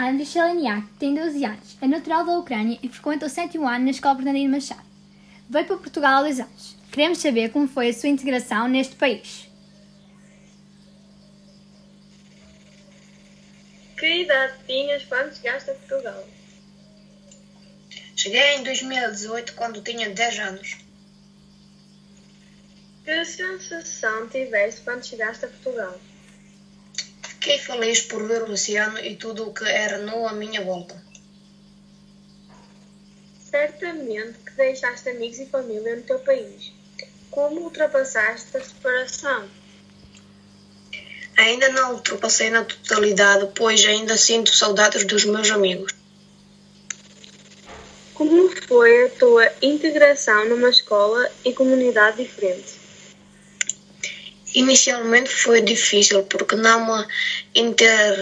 Andriy Sheleniak tem 12 anos, é natural da Ucrânia e frequenta o sétimo ano na Escola Bernardino Machado. Veio para Portugal há dois anos. Queremos saber como foi a sua integração neste país. Que idade tinhas quando chegaste a Portugal? Cheguei em 2018 quando tinha 10 anos. Que sensação tiveste quando chegaste a Portugal? Fiquei feliz por ver o oceano e tudo o que era nu à minha volta. Certamente que deixaste amigos e família no teu país. Como ultrapassaste a separação? Ainda não ultrapassei na totalidade, pois ainda sinto saudades dos meus amigos. Como foi a tua integração numa escola e comunidade diferente? Inicialmente foi difícil porque não me inter...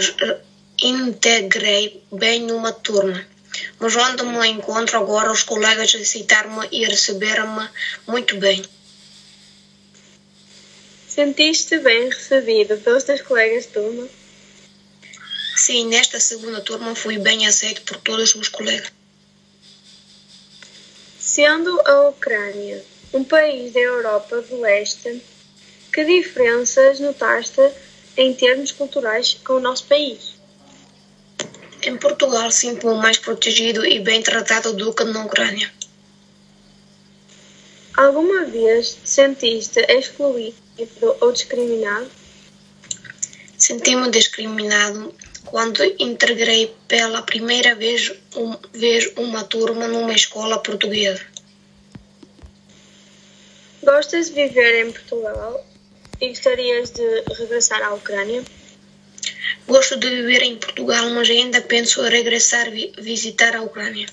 integrei bem numa turma. Mas onde me encontro agora, os colegas aceitaram-me e receberam-me muito bem. Sentiste bem recebido pelos teus colegas de turma? Sim, nesta segunda turma fui bem aceito por todos os colegas. Sendo a Ucrânia um país da Europa do Leste, que diferenças notaste em termos culturais com o nosso país? Em Portugal sinto-me mais protegido e bem tratado do que na Ucrânia. Alguma vez te sentiste excluído ou discriminado? Senti-me discriminado quando integrei pela primeira vez, um, vez uma turma numa escola portuguesa. Gostas de viver em Portugal e gostarias de regressar à Ucrânia? Gosto de viver em Portugal, mas ainda penso regressar vi visitar a Ucrânia.